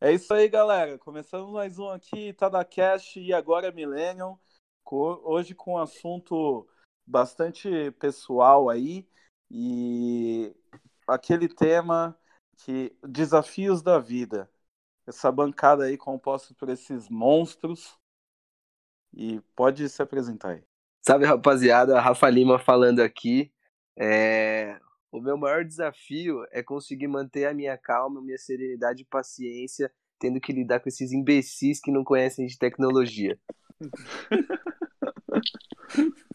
É isso aí, galera. Começando mais um aqui, TadaCast e agora Millennium. Hoje com um assunto bastante pessoal aí e aquele tema que desafios da vida. Essa bancada aí composta por esses monstros. E pode se apresentar aí. Salve, rapaziada. Rafa Lima falando aqui. É... O meu maior desafio é conseguir manter a minha calma, minha serenidade e paciência, tendo que lidar com esses imbecis que não conhecem de tecnologia.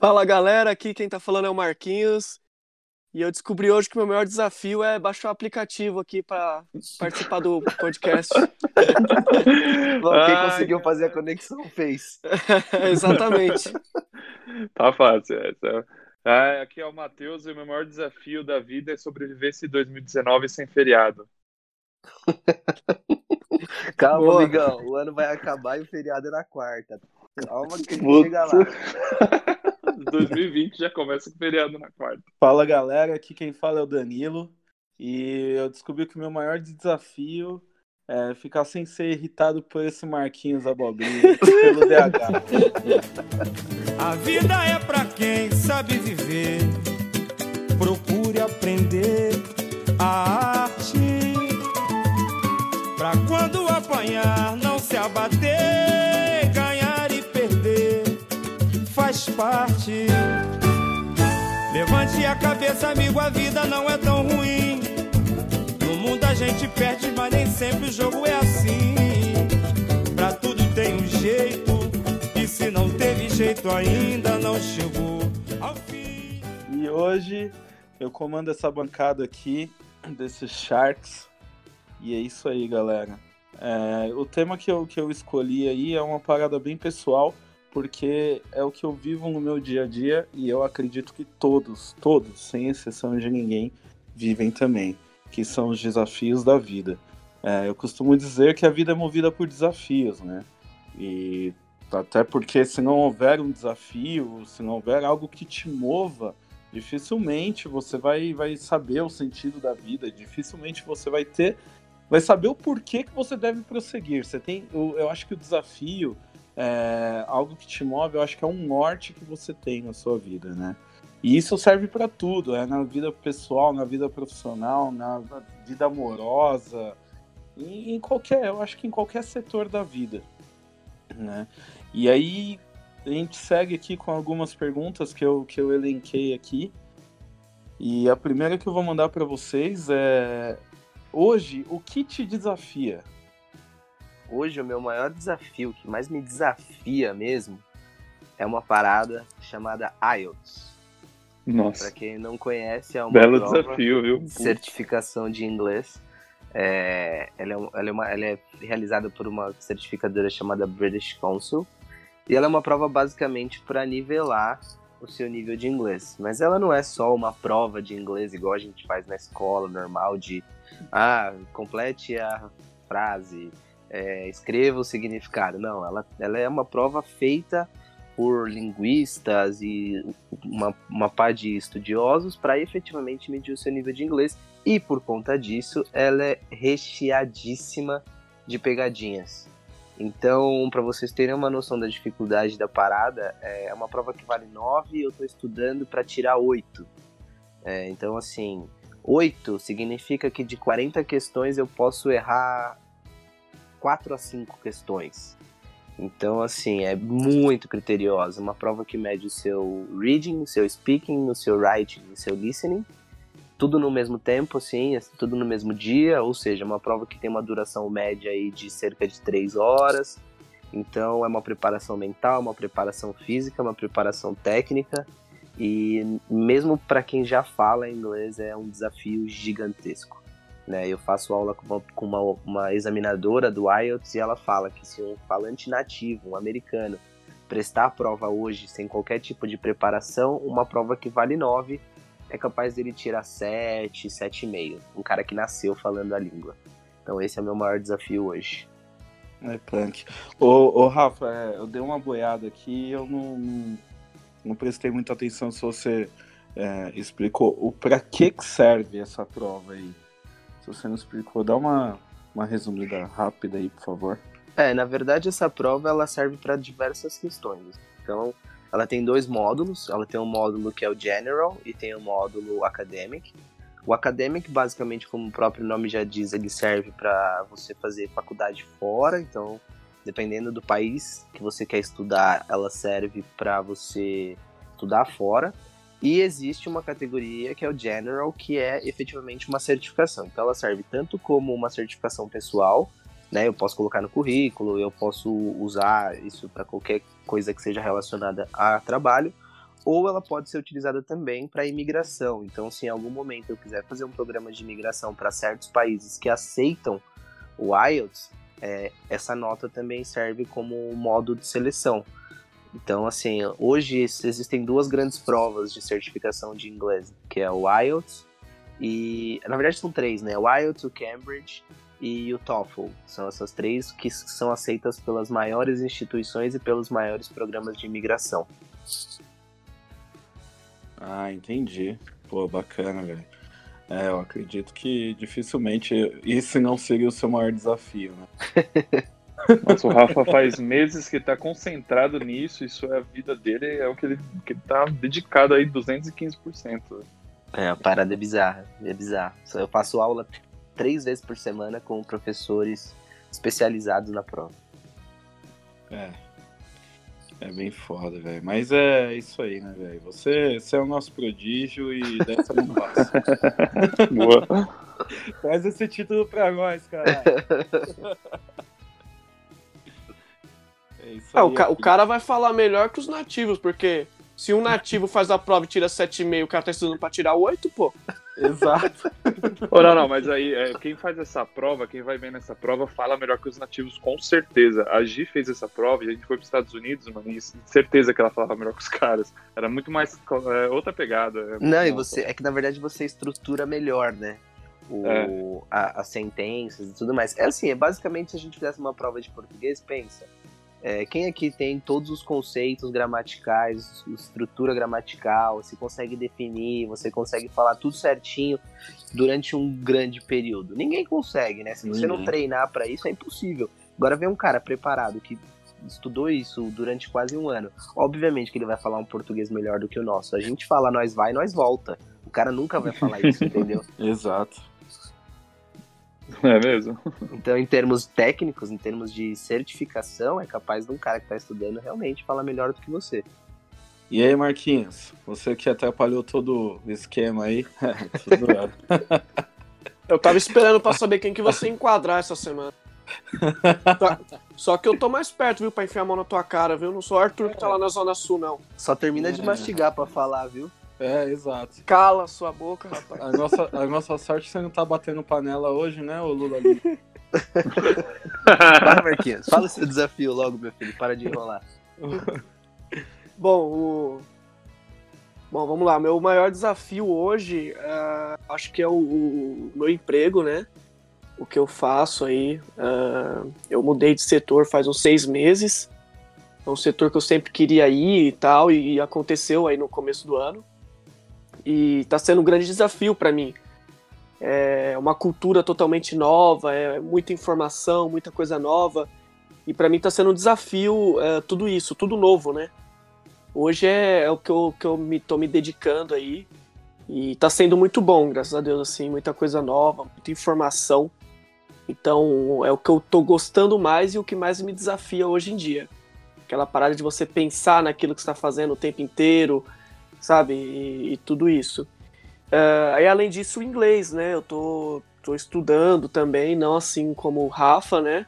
Fala galera, aqui quem tá falando é o Marquinhos. E eu descobri hoje que o meu maior desafio é baixar o aplicativo aqui para participar do podcast. Bom, quem Ai, conseguiu fazer a conexão fez. Exatamente. Tá fácil essa. Ah, aqui é o Matheus e o meu maior desafio da vida é sobreviver esse 2019 sem feriado. Calma, Boa. amigão. O ano vai acabar e o feriado é na quarta. Calma que a gente chega lá. 2020 já começa com feriado na quarta. Fala galera, aqui quem fala é o Danilo. E eu descobri que o meu maior desafio é ficar sem ser irritado por esse Marquinhos Abobrinha pelo DH. A vida é pra quem sabe viver. Procure aprender a arte. Pra quando apanhar, não se abater. Parte. Levante a cabeça, amigo, a vida não é tão ruim. No mundo a gente perde, mas nem sempre o jogo é assim. Pra tudo tem um jeito se não teve jeito ainda, não chegou ao fim. E hoje eu comando essa bancada aqui desses Sharks. E é isso aí, galera. É, o tema que eu, que eu escolhi aí é uma parada bem pessoal, porque é o que eu vivo no meu dia a dia e eu acredito que todos, todos, sem exceção de ninguém, vivem também, que são os desafios da vida. É, eu costumo dizer que a vida é movida por desafios, né? E até porque se não houver um desafio, se não houver algo que te mova, dificilmente você vai, vai saber o sentido da vida, dificilmente você vai ter, vai saber o porquê que você deve prosseguir. Você tem, eu, eu acho que o desafio, é, algo que te move, eu acho que é um norte que você tem na sua vida, né? E isso serve para tudo, é na vida pessoal, na vida profissional, na vida amorosa, em, em qualquer, eu acho que em qualquer setor da vida, né? E aí a gente segue aqui com algumas perguntas que eu, que eu elenquei aqui. E a primeira que eu vou mandar para vocês é: hoje, o que te desafia? Hoje, o meu maior desafio, que mais me desafia mesmo, é uma parada chamada IELTS. Nossa. Para quem não conhece, é uma Belo desafio, viu? Certificação de inglês. É, ela, é, ela, é uma, ela é realizada por uma certificadora chamada British Council e ela é uma prova basicamente para nivelar o seu nível de inglês. Mas ela não é só uma prova de inglês igual a gente faz na escola normal de ah, complete a frase, é, escreva o significado. Não, ela, ela é uma prova feita por linguistas e uma, uma par de estudiosos para efetivamente medir o seu nível de inglês. E por conta disso, ela é recheadíssima de pegadinhas. Então, para vocês terem uma noção da dificuldade da parada, é uma prova que vale 9 e eu estou estudando para tirar 8. É, então, assim, 8 significa que de 40 questões eu posso errar 4 a 5 questões. Então, assim, é muito criteriosa. Uma prova que mede o seu reading, o seu speaking, o seu writing o seu listening tudo no mesmo tempo, assim, tudo no mesmo dia, ou seja, uma prova que tem uma duração média aí de cerca de três horas. Então é uma preparação mental, uma preparação física, uma preparação técnica. E mesmo para quem já fala inglês é um desafio gigantesco. Né? Eu faço aula com, uma, com uma, uma examinadora do IELTS e ela fala que se um falante nativo, um americano, prestar a prova hoje sem qualquer tipo de preparação, uma prova que vale 9 é capaz dele tirar 7, 7,5. Um cara que nasceu falando a língua. Então esse é o meu maior desafio hoje. É punk. Ô, ô Rafa, é, eu dei uma boiada aqui e eu não, não, não, prestei muita atenção se você é, explicou o para que, que serve essa prova aí. Você não explicou, dá uma, uma resumida rápida aí, por favor. É, na verdade essa prova ela serve para diversas questões. Então, ela tem dois módulos. Ela tem um módulo que é o General e tem o um módulo Academic. O Academic, basicamente, como o próprio nome já diz, ele serve para você fazer faculdade fora. Então, dependendo do país que você quer estudar, ela serve para você estudar fora. E existe uma categoria que é o General, que é efetivamente uma certificação. Então, ela serve tanto como uma certificação pessoal, né? Eu posso colocar no currículo, eu posso usar isso para qualquer coisa que seja relacionada a trabalho, ou ela pode ser utilizada também para imigração. Então, se em algum momento eu quiser fazer um programa de imigração para certos países que aceitam o IELTS, é, essa nota também serve como modo de seleção. Então, assim, hoje existem duas grandes provas de certificação de inglês, que é o IELTS e, na verdade, são três, né? O IELTS, o Cambridge e o TOEFL. São essas três que são aceitas pelas maiores instituições e pelos maiores programas de imigração. Ah, entendi. Pô, bacana, velho. É, eu acredito que dificilmente esse não seria o seu maior desafio, né? Mas o Rafa faz meses que tá concentrado nisso, isso é a vida dele, é o que ele, que ele tá dedicado aí 215%. É, a parada é bizarra, é bizarra. Eu faço aula três vezes por semana com professores especializados na prova. É. É bem foda, velho. Mas é isso aí, né, velho? Você, você é o nosso prodígio e dessa não passa. Boa. Faz esse título pra nós, cara. É isso ah, aí, o, ca o cara vai falar melhor que os nativos, porque se um nativo faz a prova e tira 7,5 o cara tá estudando pra tirar 8, pô. Exato. oh, não, não, mas aí, é, quem faz essa prova, quem vai bem nessa prova, fala melhor que os nativos, com certeza. A Gi fez essa prova e a gente foi pros Estados Unidos, mano, e certeza que ela falava melhor que os caras. Era muito mais. É, outra pegada. É não, e você. É que na verdade você estrutura melhor, né? O, é. a, as sentenças e tudo mais. É assim, é basicamente se a gente fizesse uma prova de português, pensa é, quem aqui tem todos os conceitos gramaticais, estrutura gramatical, você consegue definir, você consegue falar tudo certinho durante um grande período? Ninguém consegue, né? Se você uhum. não treinar para isso, é impossível. Agora vem um cara preparado que estudou isso durante quase um ano. Obviamente que ele vai falar um português melhor do que o nosso. A gente fala nós vai, nós volta. O cara nunca vai falar isso, entendeu? Exato. É mesmo? Então, em termos técnicos, em termos de certificação, é capaz de um cara que está estudando realmente falar melhor do que você. E aí, Marquinhos, você que atrapalhou todo o esquema aí. eu tava esperando para saber quem que você enquadrar essa semana. Só que eu tô mais perto, viu, pra enfiar a mão na tua cara, viu? Não sou o Arthur que tá lá na Zona Sul, não. Só termina de mastigar para falar, viu? É, exato. Cala sua boca, rapaz. A nossa, a nossa sorte é você não tá batendo panela hoje, né, ô Lula ali? Vai, Marquinhos. Fala o seu desafio logo, meu filho. Para de enrolar. Bom, o... Bom, vamos lá. Meu maior desafio hoje, uh, acho que é o, o, meu emprego, né? O que eu faço aí. Uh, eu mudei de setor faz uns seis meses. É um setor que eu sempre queria ir e tal, e aconteceu aí no começo do ano e está sendo um grande desafio para mim. É uma cultura totalmente nova, é muita informação, muita coisa nova. E para mim está sendo um desafio é, tudo isso, tudo novo, né? Hoje é, é o que eu, que eu me, tô me dedicando aí. E está sendo muito bom, graças a Deus, assim, muita coisa nova, muita informação. Então é o que eu tô gostando mais e o que mais me desafia hoje em dia. Aquela parada de você pensar naquilo que está fazendo o tempo inteiro, sabe? E, e tudo isso. Uh, aí, além disso, o inglês, né? Eu tô, tô estudando também, não assim como o Rafa, né?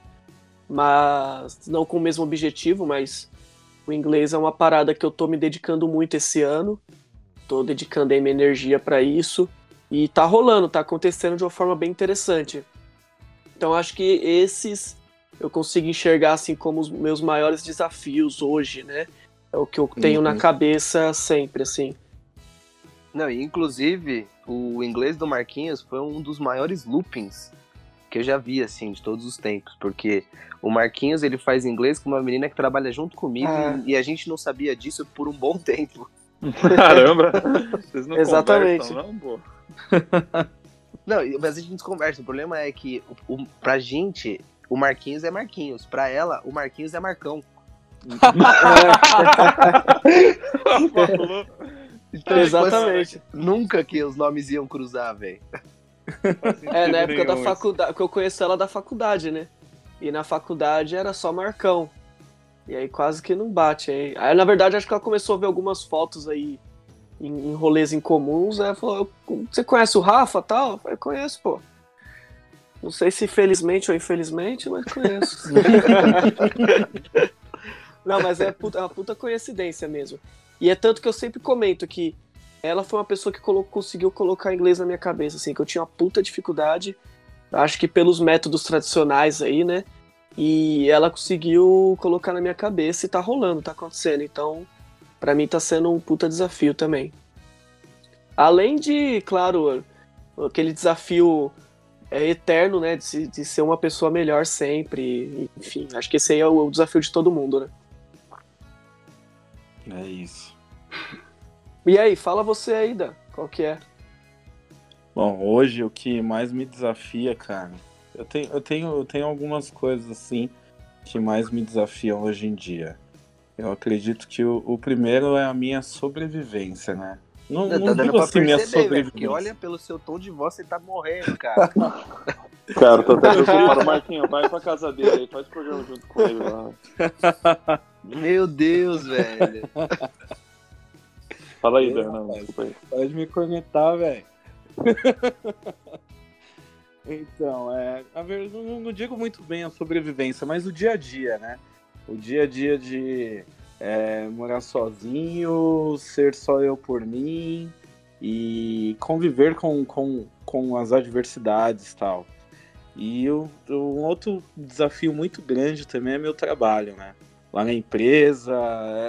Mas não com o mesmo objetivo, mas o inglês é uma parada que eu tô me dedicando muito esse ano. Tô dedicando aí minha energia para isso. E tá rolando, tá acontecendo de uma forma bem interessante. Então acho que esses eu consigo enxergar assim como os meus maiores desafios hoje, né? É o que eu tenho uhum. na cabeça sempre, assim. Não, e inclusive o inglês do Marquinhos foi um dos maiores loopings que eu já vi, assim, de todos os tempos. Porque o Marquinhos, ele faz inglês com uma menina que trabalha junto comigo Ah. e, a gente não sabia disso por um bom tempo. Caramba! Vocês não Exatamente. conversam, não, pô? Não, mas a gente conversa. O problema é que, o, o- pra gente, o Marquinhos é Marquinhos. Pra ela, o Marquinhos é Marcão. Então, tipo, Exatamente. nunca que os nomes iam cruzar, velho. É, na época da faculdade, que eu conheço ela da faculdade, né? E na faculdade era só Marcão. E aí quase que não bate. Aí, aí na verdade, acho que ela começou a ver algumas fotos aí em, em rolês em comuns. Aí ela falou: Você conhece o Rafa tal? Eu falei: Conheço, pô. Não sei se felizmente ou infelizmente, mas conheço. não, mas é, puta- é uma puta coincidência mesmo. E é tanto que eu sempre comento que ela foi uma pessoa que conseguiu colocar inglês na minha cabeça, assim, que eu tinha uma puta dificuldade, acho que pelos métodos tradicionais aí, né? E ela conseguiu colocar na minha cabeça e tá rolando, tá acontecendo. Então, pra mim tá sendo um puta desafio também. Além de, claro, aquele desafio é, eterno, né? De, de ser uma pessoa melhor sempre. Enfim, acho que esse aí é o, o desafio de todo mundo, né? É isso. E aí, fala você aí, Dan, qual que é? Bom, hoje o que mais me desafia, cara, eu tenho, eu tenho, eu tenho algumas coisas assim que mais me desafiam hoje em dia. Eu acredito que o, o primeiro é a minha sobrevivência, né? Não, Tá não dando digo pra assim minha perceber, velho. Porque olha pelo seu tom de voz, você tá morrendo, cara. Cara, tô até preocupado. Marquinho, vai pra casa dele aí, faz programa junto com ele lá. Meu Deus, velho. Fala aí, Dan. Não, rapaz. desculpa aí. Pode me conectar, velho. então, é, a ver, não, não digo muito bem a sobrevivência, mas o dia a dia, né? O dia a dia de é, morar sozinho, ser só eu por mim e conviver com, com, com as adversidades tal. E o, um outro desafio muito grande também é meu trabalho, né? Lá na empresa,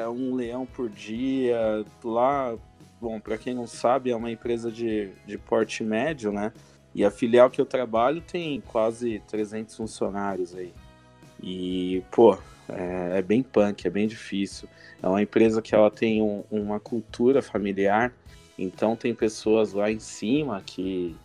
é um leão por dia. Lá, bom, para quem não sabe, é uma empresa de, de porte médio, né? E a filial que eu trabalho tem quase 300 funcionários aí. E, pô, é, é bem punk, é bem difícil. É uma empresa que ela tem um- uma cultura familiar, então tem pessoas lá em cima que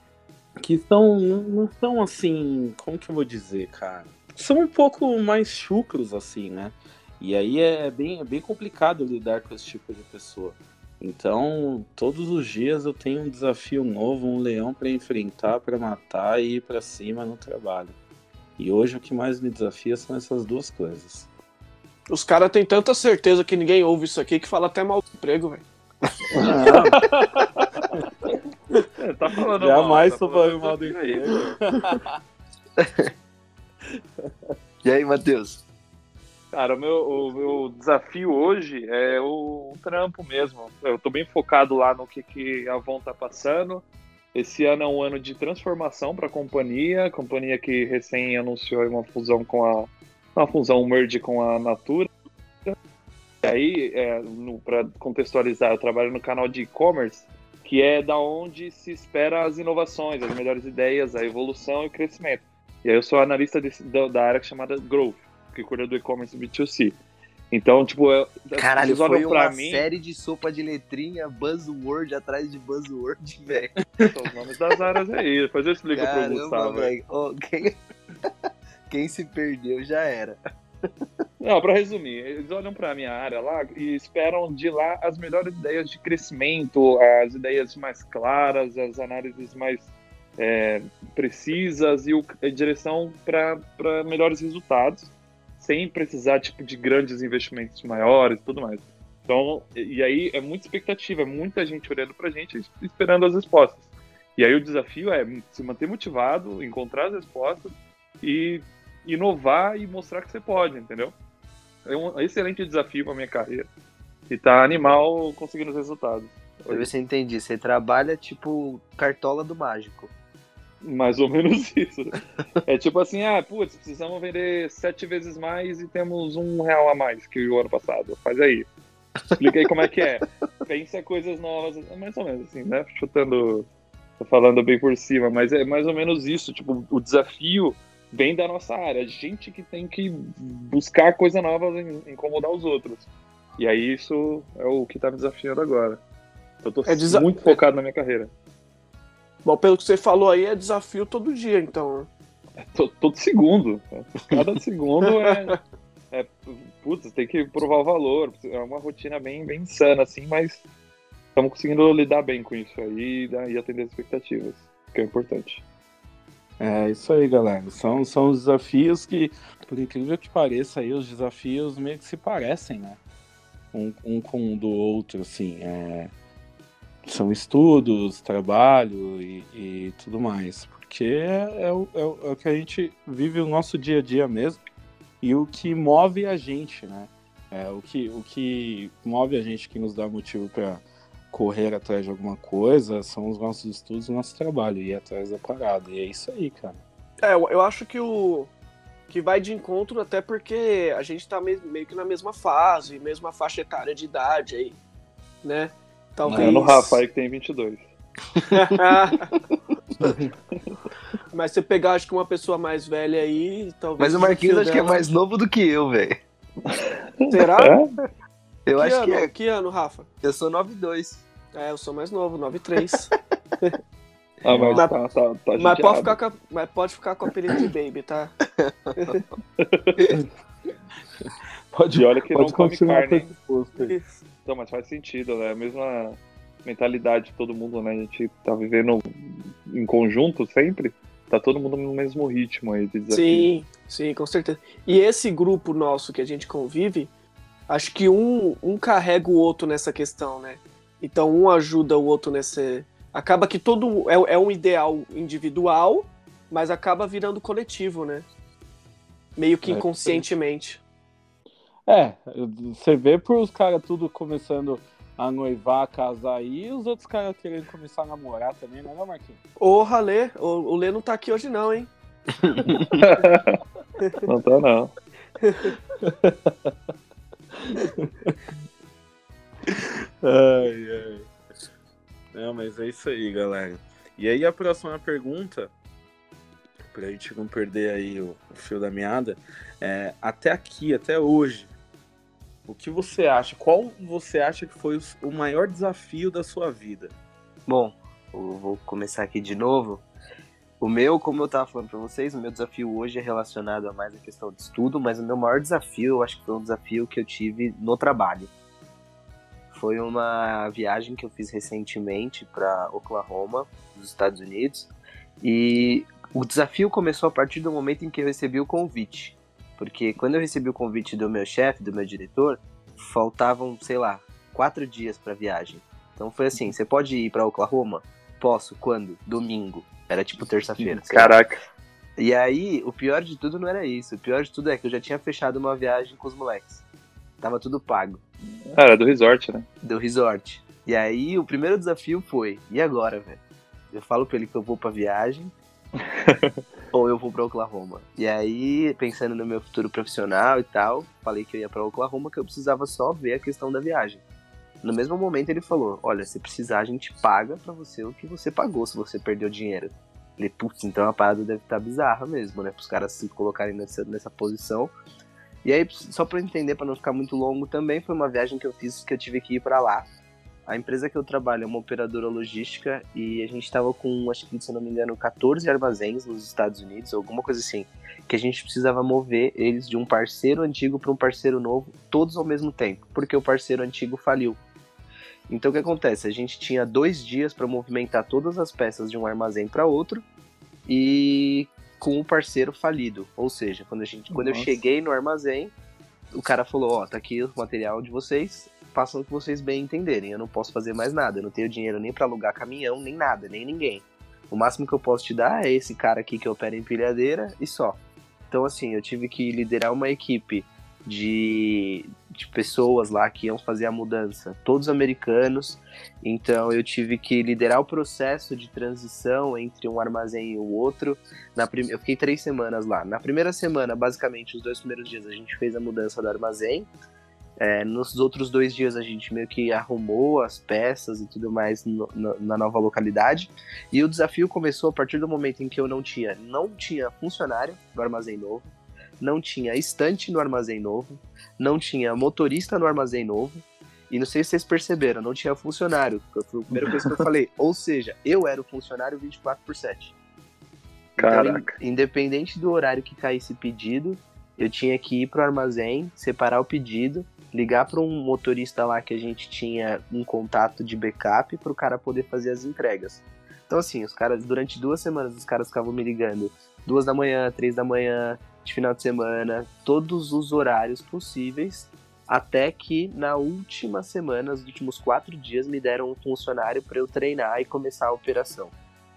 que são não são assim, como que eu vou dizer, cara? São um pouco mais chucros assim, né? E aí é bem, é bem complicado lidar com esse tipo de pessoa. Então, todos os dias eu tenho um desafio novo, um leão para enfrentar, para matar e ir para cima no trabalho. E hoje o que mais me desafia são essas duas coisas. Os caras têm tanta certeza que ninguém ouve isso aqui que fala até mal do emprego, velho. É, tá falando Jamais mal, tô tá falando mal do aí. E aí, Matheus? Cara, o meu, o meu desafio hoje é o trampo mesmo. Eu tô bem focado lá no que, que a Avon tá passando. Esse ano é um ano de transformação para a companhia, companhia que recém anunciou uma fusão com a uma fusão um merge com a Natura. E aí, é, para contextualizar, eu trabalho no canal de e-commerce, que é da onde se espera as inovações, as melhores ideias, a evolução e o crescimento. E aí eu sou analista da, da área chamada Growth, que cuida do e-commerce B2C. Então, tipo, eu, Caralho, foi uma mim, série de sopa de letrinha, buzzword atrás de buzzword, velho. são os nomes das áreas aí. Depois eu explico pro Caramba, Gustavo. velho. Ô, quem... quem se perdeu já era. Não, pra resumir, eles olham pra minha área lá e esperam de lá as melhores ideias de crescimento, as ideias mais claras, as análises mais é, precisas e o, a direção para melhores resultados, sem precisar tipo de grandes investimentos maiores e tudo mais. Então, e aí é muita expectativa, é muita gente olhando pra gente e esperando as respostas. E aí o desafio é se manter motivado, encontrar as respostas e inovar e mostrar que você pode, entendeu? É um excelente desafio para minha carreira. E tá animal conseguindo os resultados. Pra ver se eu entendi. Você trabalha tipo cartola do mágico. Mais ou menos isso. É tipo assim, ah, putz, precisamos vender sete vezes mais e temos um real a mais que o ano passado. Faz aí. Explica aí como é que é. Pensa coisas novas, mais ou menos assim, né? Chutando tô falando bem por cima, mas é mais ou menos isso. Tipo, o desafio vem da nossa área. A gente que tem que buscar coisa nova e incomodar os outros. E aí isso é o que tá me desafiando agora. Eu tô É desa- muito focado na minha carreira. Bom, pelo que você falou aí, é desafio todo dia, então. né? To- Todo segundo. Cada segundo é. é putz, tem que provar o valor. É uma rotina bem, bem insana, assim, mas estamos conseguindo lidar bem com isso aí né, e atender as expectativas, que é importante. É isso aí, galera. São, são os desafios que, por incrível que pareça, aí, os desafios meio que se parecem, né? Um, um com o do outro, assim. é, São estudos, trabalho e, e tudo mais. Porque é, é o, é o- é que a gente vive o nosso dia a dia mesmo e o que move a gente, né? É, o, que, o que move a gente, que nos dá motivo para correr atrás de alguma coisa, são os nossos estudos, o nosso trabalho, ir atrás da parada. E é isso aí, cara. É, eu, eu acho que o. Que vai de encontro até porque a gente tá meio, meio que na mesma fase, mesma faixa etária de idade aí, né? Talvez. É no Rafa aí que tem 22. Mas você pegar, acho que uma pessoa mais velha aí, talvez. Mas o Marquinhos acho que é dela- mais novo do que eu, velho. Será? É? Eu que acho ano? que é. Que ano, Rafa? Eu sou 9'2. É, eu sou mais novo, 93. Ah, mas Mas- tá, tá, tá mas, pode ficar com a, mas pode ficar com o apelido de Baby, tá? Pode, E olha que pode não come carne. Não, mas faz sentido, né? A mesma mentalidade de todo mundo, né? A gente tá vivendo em conjunto sempre. Tá todo mundo no mesmo ritmo aí de desafio. Sim, sim, com certeza. E esse grupo nosso que a gente convive, acho que um, um carrega o outro nessa questão, né? Então um ajuda o outro nesse. Acaba que todo. É, é um ideal individual, mas acaba virando coletivo, né? Meio que É, inconscientemente. É, você vê por os caras tudo começando a noivar, casar aí, e os outros caras querendo começar a namorar também, não é, não, Marquinhos? Ô, Ralê, o, o Lê não tá aqui hoje, não, hein? Não tá, não. Ai, ai. Não, mas é isso aí, galera. E aí a próxima pergunta, pra gente não perder aí o, o fio da meada, é até aqui, até hoje, o que você acha? Qual você acha que foi o maior desafio da sua vida? Bom, eu vou começar aqui de novo. O meu, como eu tava falando pra vocês, o meu desafio hoje é relacionado a mais a questão de estudo, mas o meu maior desafio, eu acho que foi um desafio que eu tive no trabalho. Foi uma viagem que eu fiz recentemente para Oklahoma, nos Estados Unidos, e o desafio começou a partir do momento em que eu recebi o convite. Porque quando eu recebi o convite do meu chefe, do meu diretor, faltavam, sei lá, quatro dias para viagem. Então foi assim: você pode ir para Oklahoma? Posso. Quando? Domingo. Era tipo terça-feira. Caraca. E aí, o pior de tudo não era isso. O pior de tudo é que eu já tinha fechado uma viagem com os moleques. Tava tudo pago. Era do resort, né? Do resort. E aí, o primeiro desafio foi: e agora, velho? Eu falo pra ele que eu vou pra viagem ou eu vou pra Oklahoma. E aí, pensando no meu futuro profissional e tal, falei que eu ia pra Oklahoma, que eu precisava só ver a questão da viagem. No mesmo momento, ele falou: Olha, se precisar, a gente paga pra você o que você pagou se você perdeu dinheiro. Falei, putz, então a parada deve estar bizarra mesmo, né? Para os caras se colocarem nessa, nessa posição. E aí, só para entender, para não ficar muito longo também, foi uma viagem que eu fiz que eu tive que ir para lá. A empresa que eu trabalho é uma operadora logística e a gente estava com, acho que se não me engano, 14 armazéns nos Estados Unidos, alguma coisa assim, que a gente precisava mover eles de um parceiro antigo para um parceiro novo, todos ao mesmo tempo, porque o parceiro antigo faliu. Então o que acontece? A gente tinha dois dias para movimentar todas as peças de um armazém para outro e com o parceiro falido. Ou seja, quando, a gente, quando eu cheguei no armazém, o cara falou: Ó, tá aqui o material de vocês, façam o que vocês bem entenderem. Eu não posso fazer mais nada, eu não tenho dinheiro nem para alugar caminhão, nem nada, nem ninguém. O máximo que eu posso te dar é esse cara aqui que opera empilhadeira e só. Então, assim, eu tive que liderar uma equipe de, de pessoas lá que iam fazer a mudança, todos americanos. Então, eu tive que liderar o processo de transição entre um armazém e o outro. Na prim... Eu fiquei três semanas lá. Na primeira semana, basicamente, os dois primeiros dias, a gente fez a mudança do armazém. É, nos outros dois dias a gente meio que arrumou as peças e tudo mais no, no, na nova localidade. E o desafio começou a partir do momento em que eu não tinha, não tinha funcionário no armazém novo, não tinha estante no armazém novo, não tinha motorista no armazém novo. E não sei se vocês perceberam, não tinha funcionário. Foi a primeira coisa que eu falei. Ou seja, eu era o funcionário 24 por 7. Caraca. Então, independente do horário que caísse pedido, eu tinha que ir pro armazém, separar o pedido, ligar para um motorista lá que a gente tinha um contato de backup para o cara poder fazer as entregas. Então, assim, os caras, durante duas semanas, os caras ficavam me ligando duas da manhã, três da manhã, de final de semana, todos os horários possíveis, até que na última semana, os últimos quatro dias, me deram um funcionário para eu treinar e começar a operação.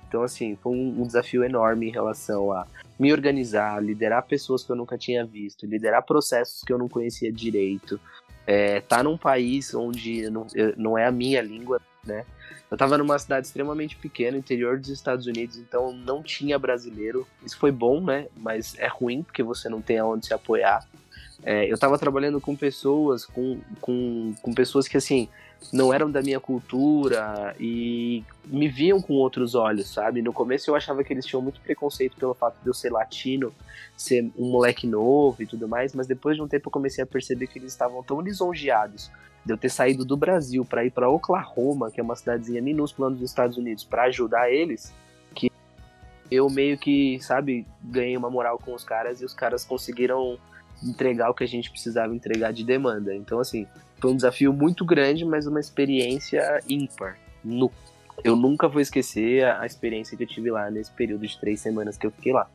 Então, assim, foi um, um, desafio enorme em relação a me organizar, liderar pessoas que eu nunca tinha visto, liderar processos que eu não conhecia direito, é, tá num país onde não, não é a minha língua, né? Eu tava numa cidade extremamente pequena, interior dos Estados Unidos, então não tinha brasileiro. Isso foi bom, né? Mas é ruim porque você não tem aonde se apoiar. É, eu tava trabalhando com pessoas, com, com, com pessoas que, assim, não eram da minha cultura e me viam com outros olhos, sabe? No começo eu achava que eles tinham muito preconceito pelo fato de eu ser latino, ser um moleque novo e tudo mais, mas depois de um tempo eu comecei a perceber que eles estavam tão lisonjeados de eu ter saído do Brasil para ir para Oklahoma, que é uma cidadezinha minúscula nos Estados Unidos, para ajudar eles, que eu meio que, sabe, ganhei uma moral com os caras e os caras conseguiram entregar o que a gente precisava entregar de demanda. Então, assim, foi um desafio muito grande, mas uma experiência ímpar. No, eu nunca vou esquecer a, a, experiência que eu tive lá nesse período de três semanas que eu fiquei lá.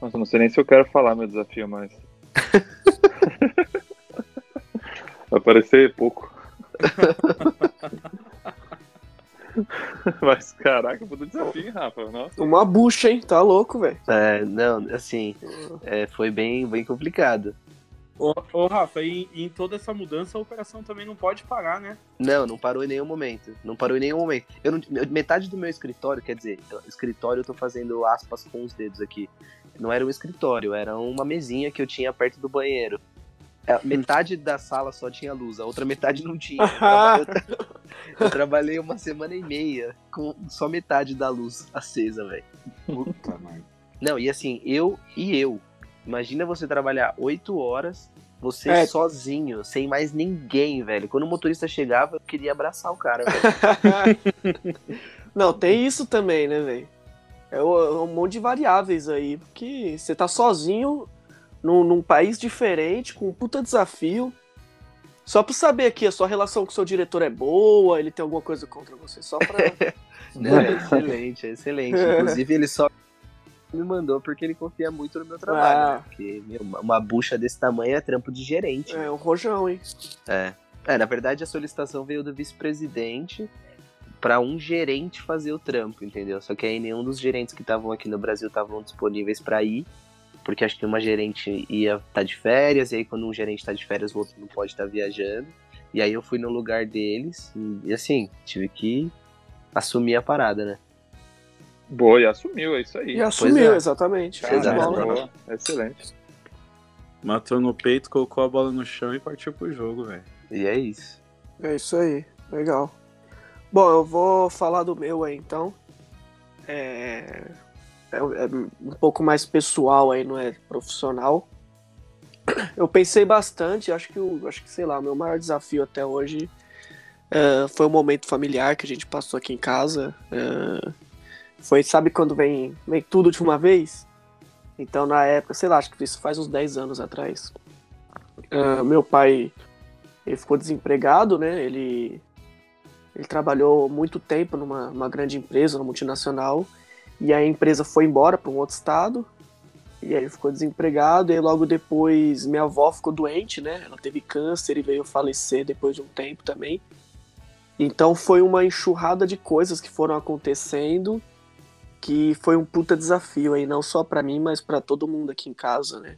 Nossa, não sei nem se eu quero falar meu desafio, mas. Vai parecer pouco. Mas, caraca, puta desafio, hein, Rafa? Nossa. Uma bucha, hein? Tá louco, velho. É, não, assim, é, foi bem, bem complicado. Ô, ô Rafa, e em toda essa mudança a operação também não pode parar, né? Não, não parou em nenhum momento. Não parou em nenhum momento. Eu não, metade do meu escritório, quer dizer, escritório eu tô fazendo aspas com os dedos aqui. Não era um escritório, era uma mesinha que eu tinha perto do banheiro. É, metade da sala só tinha luz, a outra metade não tinha. Eu, eu trabalhei uma semana e meia com só metade da luz acesa, velho. Puta, mano. Não, e assim, eu e eu Imagina você trabalhar oito horas, você é. sozinho, sem mais ninguém, velho. Quando o motorista chegava, eu queria abraçar o cara, velho. Não, tem isso também, né, velho? É um monte de variáveis aí, porque você tá sozinho num, num, país diferente, com um puta desafio. Só pra saber aqui, a sua relação com o seu diretor é boa, ele tem alguma coisa contra você, só pra. Não, é excelente, é excelente. Inclusive, ele só me mandou porque ele confia muito no meu trabalho. Ah. Né? Porque meu, uma bucha desse tamanho é trampo de gerente. É um rojão, hein? É. É, na verdade a solicitação veio do vice-presidente para um gerente fazer o trampo, entendeu? Só que aí nenhum dos gerentes que estavam aqui no Brasil estavam disponíveis para ir, porque acho que uma gerente ia estar tá de férias, e aí quando um gerente está de férias, o outro não pode estar tá viajando. E aí eu fui no lugar deles, e assim, tive que assumir a parada, né? Boa, e assumiu, é isso aí. E assumiu, é. exatamente. Cara, Exatamente. excelente. Matou no peito, colocou a bola no chão e partiu pro jogo, velho. E é isso. É isso aí, legal. Bom, eu vou falar do meu aí então. É... é, é um pouco mais pessoal aí, não é profissional. Eu pensei bastante, acho que, o, acho que sei lá, meu maior desafio até hoje uh, foi o momento familiar que a gente passou aqui em casa. Uh, foi, sabe quando vem, vem tudo de uma vez? Então, na época, sei lá, acho que isso faz uns 10 anos atrás. Uh, meu pai, ele ficou desempregado, né? Ele, ele trabalhou muito tempo numa grande empresa, numa multinacional, e a empresa foi embora para um outro estado, e aí ficou desempregado, e logo depois minha avó ficou doente, né? Ela teve câncer e veio falecer depois de um tempo também. Então foi uma enxurrada de coisas que foram acontecendo que foi um puta desafio aí, não só para mim, mas para todo mundo aqui em casa, né?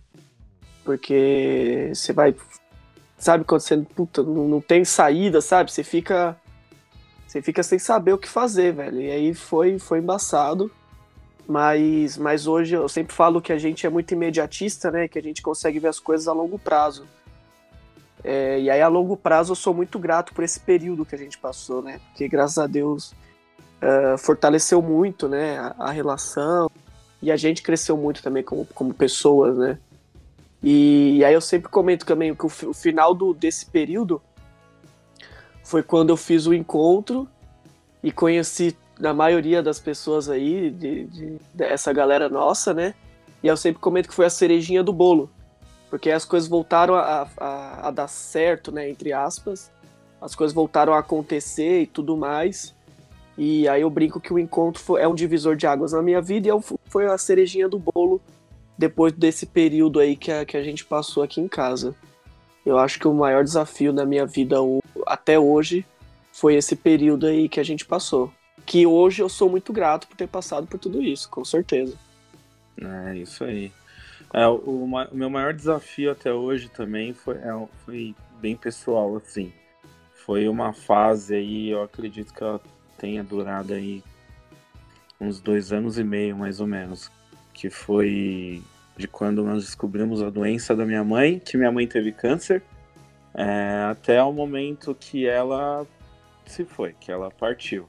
Porque você vai. Sabe quando você puta, não, não tem saída, sabe? Você fica. Você fica sem saber o que fazer, velho. E aí foi, foi embaçado. Mas, mas hoje eu sempre falo que a gente é muito imediatista, né? Que a gente consegue ver as coisas a longo prazo. É, e aí, a longo prazo, eu sou muito grato por esse período que a gente passou, né? Porque, graças a Deus, uh, fortaleceu muito, né? A, a, relação. E a gente cresceu muito também como, como pessoas, né? E, e aí, eu sempre comento também que o, o final do, desse período foi quando eu fiz o encontro e conheci a maioria das pessoas aí, de, de, dessa galera nossa, né? E eu sempre comento que foi a cerejinha do bolo. Porque as coisas voltaram a, a, a dar certo, né? Entre aspas. As coisas voltaram a acontecer e tudo mais. E aí eu brinco que o encontro foi, é um divisor de águas na minha vida e eu, foi a cerejinha do bolo depois desse período aí que a, que a gente passou aqui em casa. Eu acho que o maior desafio da minha vida até hoje foi esse período aí que a gente passou. Que hoje eu sou muito grato por ter passado por tudo isso, com certeza. É, isso aí. É, o, o, meu maior desafio até hoje também foi, é, foi bem pessoal, assim. Foi uma fase aí, eu acredito que ela tenha durado aí uns dois anos e meio, mais ou menos. Que foi de quando nós descobrimos a doença da minha mãe, que minha mãe teve câncer, é, até o momento que ela se foi, que ela partiu.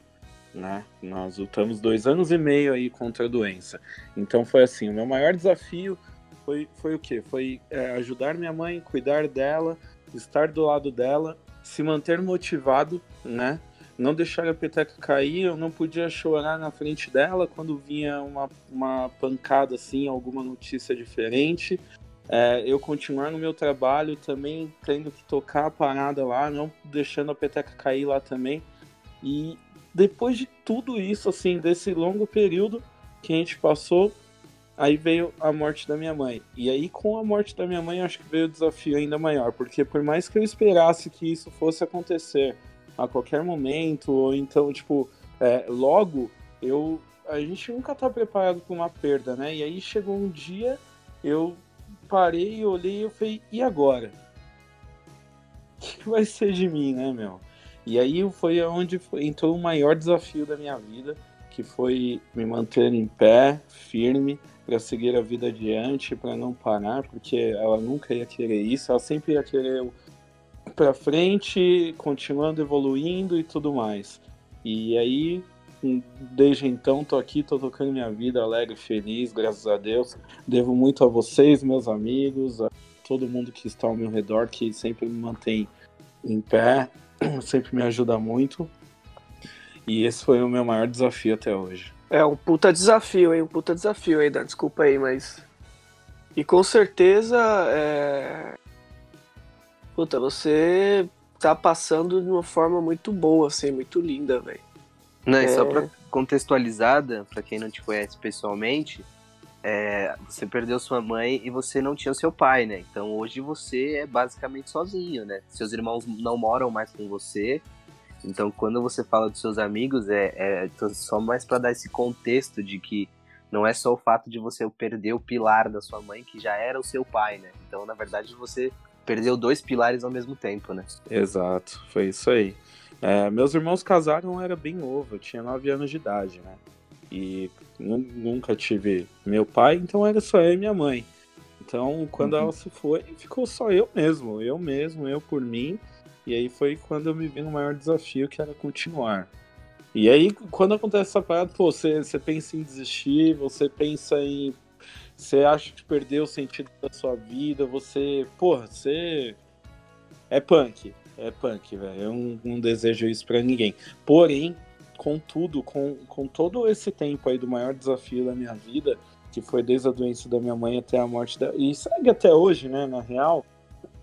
Né? Nós lutamos dois anos e meio aí contra a doença. Então foi assim, o meu maior desafio foi, foi o quê? Foi é, ajudar minha mãe, cuidar dela, estar do lado dela, se manter motivado, né? Não deixar a peteca cair, eu não podia chorar na frente dela quando vinha uma, uma pancada assim, alguma notícia diferente. É, eu continuar no meu trabalho também, tendo que tocar a parada lá, não deixando a peteca cair lá também. E depois de tudo isso, assim, desse longo período que a gente passou, Aí veio a morte da minha mãe. E aí, com a morte da minha mãe, acho que veio o desafio ainda maior. Porque por mais que eu esperasse que isso fosse acontecer a qualquer momento, ou então, tipo, é, logo, eu. A gente nunca tá preparado para uma perda, né? E aí chegou um dia, eu parei, olhei e falei, e agora? O que vai ser de mim, né, meu? E aí foi onde entrou o maior desafio da minha vida, que foi me manter em pé, firme, para seguir a vida adiante, para não parar, porque ela nunca ia querer isso, ela sempre ia querer para frente, continuando evoluindo e tudo mais. E aí, desde então, tô aqui, tô tocando minha vida alegre, feliz, graças a Deus. Devo muito a vocês, meus amigos, a todo mundo que está ao meu redor, que sempre me mantém em pé, sempre me ajuda muito. E esse foi o meu maior desafio até hoje. É um puta desafio, hein? Um puta desafio aí, Dan. Desculpa aí, mas. E com certeza. É... Puta, você tá passando de uma forma muito boa, assim, muito linda, velho. Não, é... e só pra contextualizada, pra quem não te conhece pessoalmente, é, você perdeu sua mãe e você não tinha seu pai, né? Então hoje você é basicamente sozinho, né? Seus irmãos não moram mais com você, então, quando você fala dos seus amigos, é, é só mais para dar esse contexto de que não é só o fato de você perder o pilar da sua mãe, que já era o seu pai, né? Então, na verdade, você perdeu dois pilares ao mesmo tempo, né? Exato, foi isso aí. É, meus irmãos casaram, eu era bem novo, eu tinha nove anos de idade, né? E nunca tive meu pai, então era só eu e minha mãe. Então, quando uhum. ela se foi, ficou só eu mesmo, eu mesmo, eu por mim. E aí foi quando eu me vi no maior desafio, que era continuar. E aí, quando acontece essa parada, pô, você, você pensa em desistir, você pensa em. Você acha que perdeu o sentido da sua vida, você. Porra, você. É punk. É punk, velho. Eu não, não desejo isso para ninguém. Porém, contudo, com, com todo esse tempo aí do maior desafio da minha vida, que foi desde a doença da minha mãe até a morte dela, e segue até hoje, né, na real,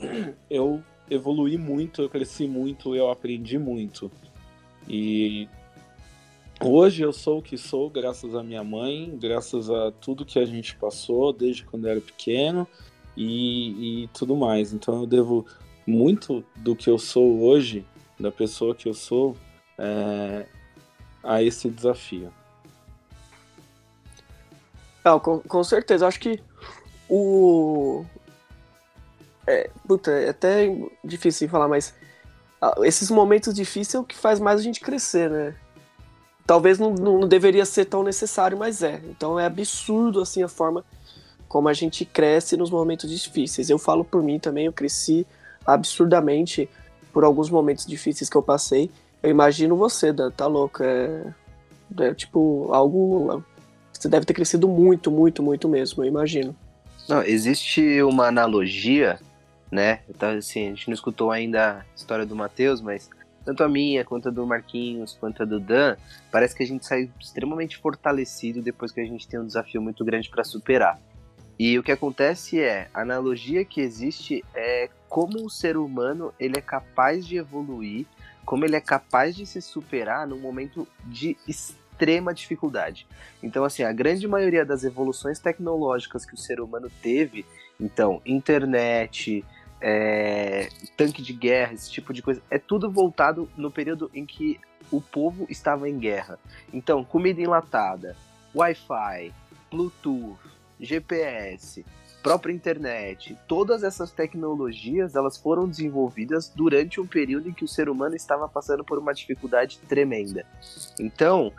eu evoluí muito, eu cresci muito, eu aprendi muito. E hoje eu sou o que sou graças à minha mãe, graças a tudo que a gente passou desde quando eu era pequeno e, e tudo mais. Então eu devo muito do que eu sou hoje, da pessoa que eu sou, é, a esse desafio. Não, com, com certeza. Acho que o, é, puta, é até difícil falar, mas ah, esses momentos difíceis é o que faz mais a gente crescer, né? Talvez não, não, deveria ser tão necessário, mas é. Então é absurdo assim a forma como a gente cresce nos momentos difíceis. Eu falo por mim também, eu cresci absurdamente por alguns momentos difíceis que eu passei. Eu imagino você, Dan, tá louco? É, é tipo algo. Você deve ter crescido muito, muito, muito mesmo, eu imagino. Não, existe uma analogia, né? Então, assim, a gente não escutou ainda a história do Matheus, mas tanto a minha, quanto a do Marquinhos, quanto a do Dan, parece que a gente sai extremamente fortalecido depois que a gente tem um desafio muito grande para superar. E o que acontece é, a analogia que existe é como o ser humano ele é capaz de evoluir, como ele é capaz de se superar num momento de extrema dificuldade. Então, assim, a grande maioria das evoluções tecnológicas que o ser humano teve, então, internet, é, tanque de guerra, esse tipo de coisa, é tudo voltado no período em que o povo estava em guerra. Então, comida enlatada, Wi-Fi, Bluetooth, GPS, própria internet, todas essas tecnologias elas foram desenvolvidas durante um período em que o ser humano estava passando por uma dificuldade tremenda. Então,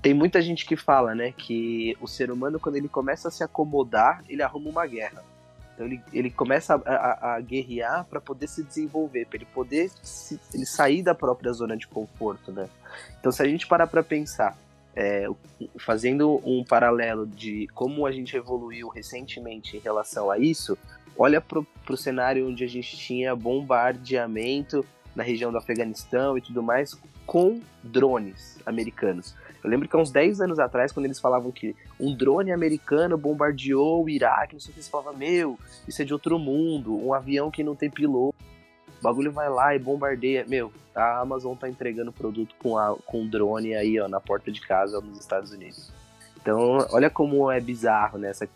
tem muita gente que fala, né, que o ser humano quando ele começa a se acomodar, ele arruma uma guerra. Então ele, ele começa a, a, a guerrear para poder se desenvolver, para ele poder se, ele sair da própria zona de conforto, né? Então se a gente parar para pensar, é, fazendo um paralelo de como a gente evoluiu recentemente em relação a isso, olha para o cenário onde a gente tinha bombardeamento na região do Afeganistão e tudo mais com drones americanos. Eu lembro que há uns 10 anos atrás, quando eles falavam que um drone americano bombardeou o Iraque, não sei o que, eles falavam, meu, isso é de outro mundo, um avião que não tem piloto. O bagulho vai lá e bombardeia. Meu, a Amazon tá entregando produto com, a, com drone aí, ó, na porta de casa nos Estados Unidos. Então, olha como é bizarro nessa né,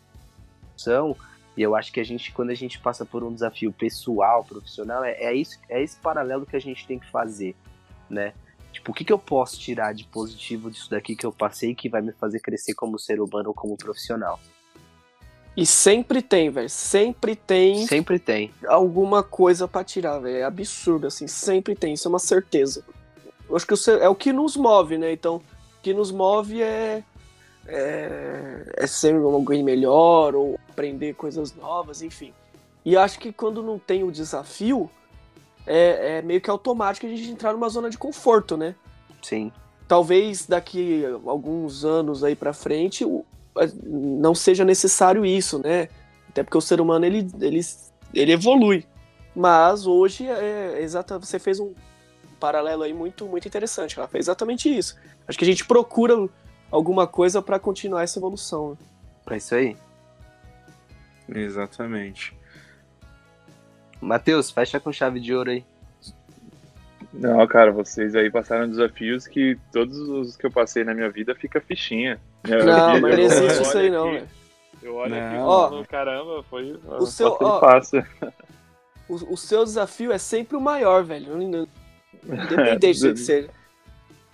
questão. E eu acho que a gente, quando a gente passa por um desafio pessoal, profissional, é, é, isso, é esse paralelo que a gente tem que fazer, né? Tipo, o que, que eu posso tirar de positivo disso daqui que eu passei que vai me fazer crescer como ser humano ou como profissional? E sempre tem, velho. Sempre tem. Sempre tem. Alguma coisa para tirar, velho. É absurdo, assim. Sempre tem. Isso é uma certeza. Eu acho que é o que nos move, né? Então, o que nos move é. É, é ser alguém melhor ou aprender coisas novas, enfim. E acho que quando não tem o desafio, é, é meio que automático a gente entrar numa zona de conforto, né? Sim. Talvez daqui alguns anos aí para frente não seja necessário isso, né? Até porque o ser humano ele, ele, ele evolui. Mas hoje é exata, você fez um paralelo aí muito muito interessante. Ela fez exatamente isso. Acho que a gente procura alguma coisa para continuar essa evolução. É isso aí. Exatamente. Matheus, fecha com chave de ouro aí. Não, cara, vocês aí passaram desafios que todos os que eu passei na minha vida fica fichinha. Eu, não, mas não existe isso aí não, velho. Eu olho não. aqui ó, caramba, foi o seu, ó, fácil. O, o, seu desafio é sempre o maior, velho. Independente é, de ser.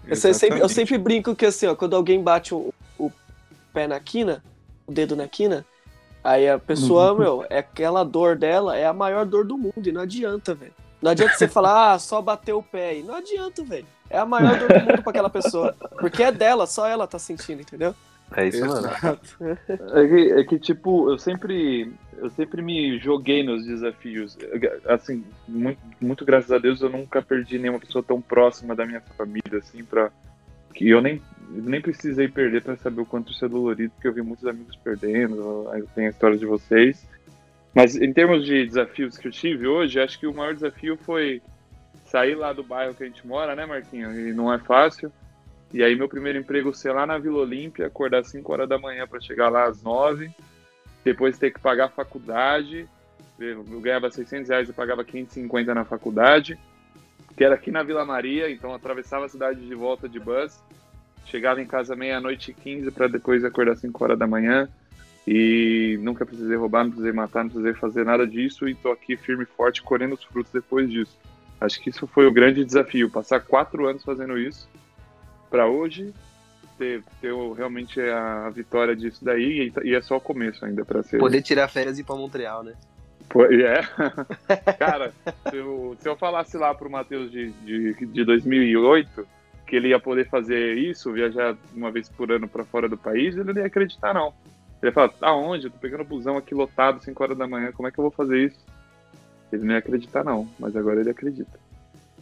Eu sempre, eu sempre brinco que assim, ó, quando alguém bate o, o pé na quina, o dedo na quina, Aí a pessoa, uhum. meu, é aquela dor dela é a maior dor do mundo e não adianta, velho. Não adianta você falar, ah, só bater o pé aí. Não adianta, velho. É a maior dor do mundo pra aquela pessoa. Porque é dela, só ela tá sentindo, entendeu? É isso, mano. É que, é que, tipo, eu sempre, eu sempre me joguei nos desafios. Assim, muito, muito graças a Deus eu nunca perdi nenhuma pessoa tão próxima da minha família, assim, pra. Que eu nem nem precisei perder para saber o quanto isso é dolorido, porque eu vi muitos amigos perdendo, tem a história de vocês. Mas em termos de desafios que eu tive hoje, acho que o maior desafio foi sair lá do bairro que a gente mora, né, Marquinhos? E não é fácil. E aí meu primeiro emprego ser lá na Vila Olímpia, acordar às 5 horas da manhã para chegar lá às 9, depois ter que pagar a faculdade. Eu ganhava 600 reais e pagava 550 na faculdade, que era aqui na Vila Maria, então atravessava a cidade de volta de bus Chegava em casa meia-noite e 15 para depois acordar 5 horas da manhã. E nunca precisei roubar, não precisei matar, não precisei fazer nada disso. E tô aqui firme e forte, colhendo os frutos depois disso. Acho que isso foi o grande desafio, passar quatro anos fazendo isso. Para hoje, ter, ter realmente a vitória disso daí. E, é só o começo ainda para ser. Poder tirar férias e ir para Montreal, né? É. Cara, se eu, se eu falasse lá pro Matheus de, de, de 2008 que ele ia poder fazer isso, viajar uma vez por ano para fora do país, ele não ia acreditar, não. Ele ia falar, aonde? Eu tô pegando busão aqui lotado, 5 horas da manhã, como é que eu vou fazer isso? Ele não ia acreditar, não, mas agora ele acredita.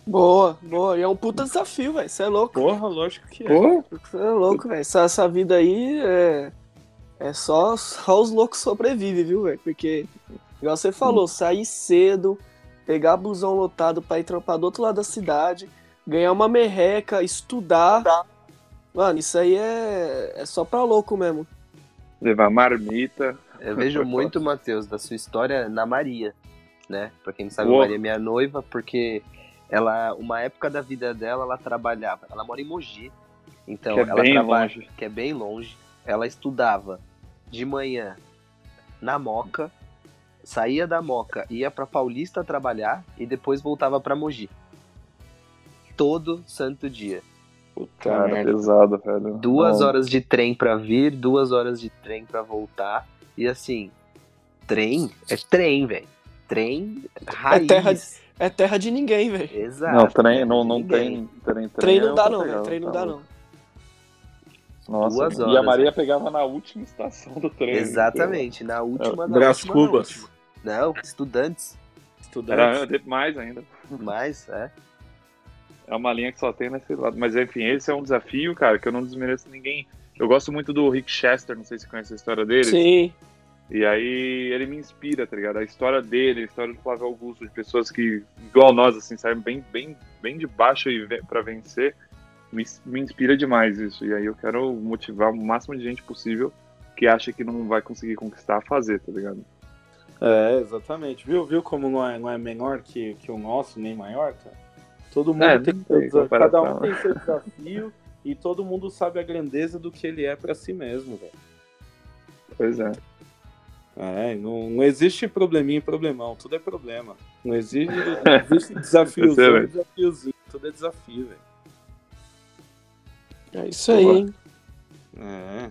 Boa, boa. E é um puta desafio, velho. Você é louco. Porra, lógico que é. Você é louco, velho. Essa, essa vida aí é. É só, só os loucos sobrevivem, viu, velho? Porque, igual você falou, sair cedo, pegar busão lotado pra ir trampar do outro lado da cidade, ganhar uma merreca, estudar. Mano, isso aí é, é só pra louco mesmo. Levar marmita. Eu vejo muito, Matheus, da sua história na Maria, né? Pra quem não sabe, Boa. Maria é minha noiva, porque ela, uma época da vida dela, ela trabalhava. Ela mora em Mogi. Então, Que é ela trabalha, longe. que é bem longe. Ela estudava de manhã na Moca, saía da Moca, ia pra Paulista trabalhar e depois voltava pra Mogi. Todo santo dia. Puta Cara, merda, pesado, velho. Duas Não, horas de trem pra vir, duas horas de trem pra voltar. E assim, trem é trem, velho. Trem raiz. terra É terra de ninguém, velho. Exato. Não, trem não, não tem. Trem, Trem não é dá, outra não, velho. Trem não tá dá, não. Nossa, Duas e a horas, Maria né? pegava na última estação do trem. Exatamente, na última da Brás Cubas. última. Não, estudantes. Estudantes. Era mais ainda. Mas, é. É uma linha que só tem nesse lado. Mas enfim, esse é um desafio, cara, que eu não desmereço ninguém. Eu gosto muito do Rick Chester, não sei se você conhece a história dele. Sim. E aí ele me inspira, tá ligado? A história dele, a história do Flávio Augusto, de pessoas que, igual nós, assim, saem bem, bem, bem de baixo e pra vencer, me, me inspira demais isso. E aí eu quero motivar o máximo de gente possível que acha que não vai conseguir conquistar a fazer, tá ligado? É, exatamente. Viu, viu como não é, não é menor que, que o nosso, nem maior, cara? Todo mundo É, tem tem desafio, cada um comparação. tem seu desafio e todo mundo sabe a grandeza do que ele é pra si mesmo, velho. Pois é. É, não, não existe probleminha e problemão, tudo é problema. Não existe, não existe desafiozinho, Excelente. desafiozinho, tudo é desafio, velho. É isso aí, hein? É,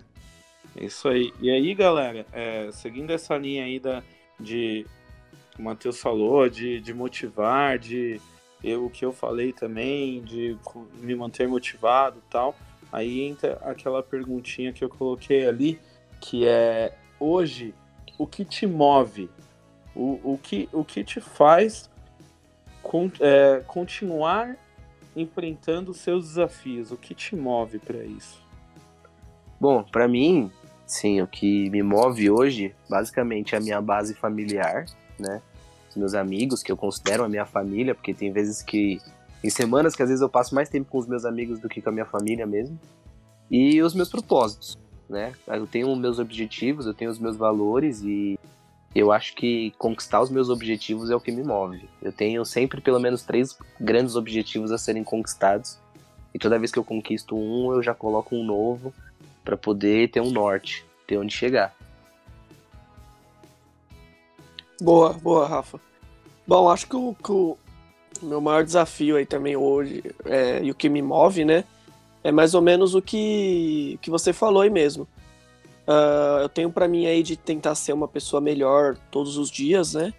é isso aí. E aí, galera, é, seguindo essa linha aí da, de o Matheus falou, de, de motivar, de eu, o que eu falei também, de me manter motivado tal. Aí entra aquela perguntinha que eu coloquei ali, que é hoje, o que te move? O, o, que, o que te faz con- é, continuar enfrentando os seus desafios? O que te move para isso? Bom, pra mim, sim, o que me move hoje, basicamente, é a minha base familiar, né? Meus amigos, que eu considero a minha família, porque tem vezes que. Tem semanas que às vezes eu passo mais tempo com os meus amigos do que com a minha família mesmo. E os meus propósitos, né? Eu tenho meus objetivos, eu tenho os meus valores e eu acho que conquistar os meus objetivos é o que me move. Eu tenho sempre pelo menos três grandes objetivos a serem conquistados. E toda vez que eu conquisto um, eu já coloco um novo para poder ter um norte, ter onde chegar. Boa, boa, Rafa. Bom, acho que o, que o meu maior desafio aí também hoje, é, e o que me move, né, é mais ou menos o que, que você falou aí mesmo. Ah, eu tenho pra mim aí de tentar ser uma pessoa melhor todos os dias, né,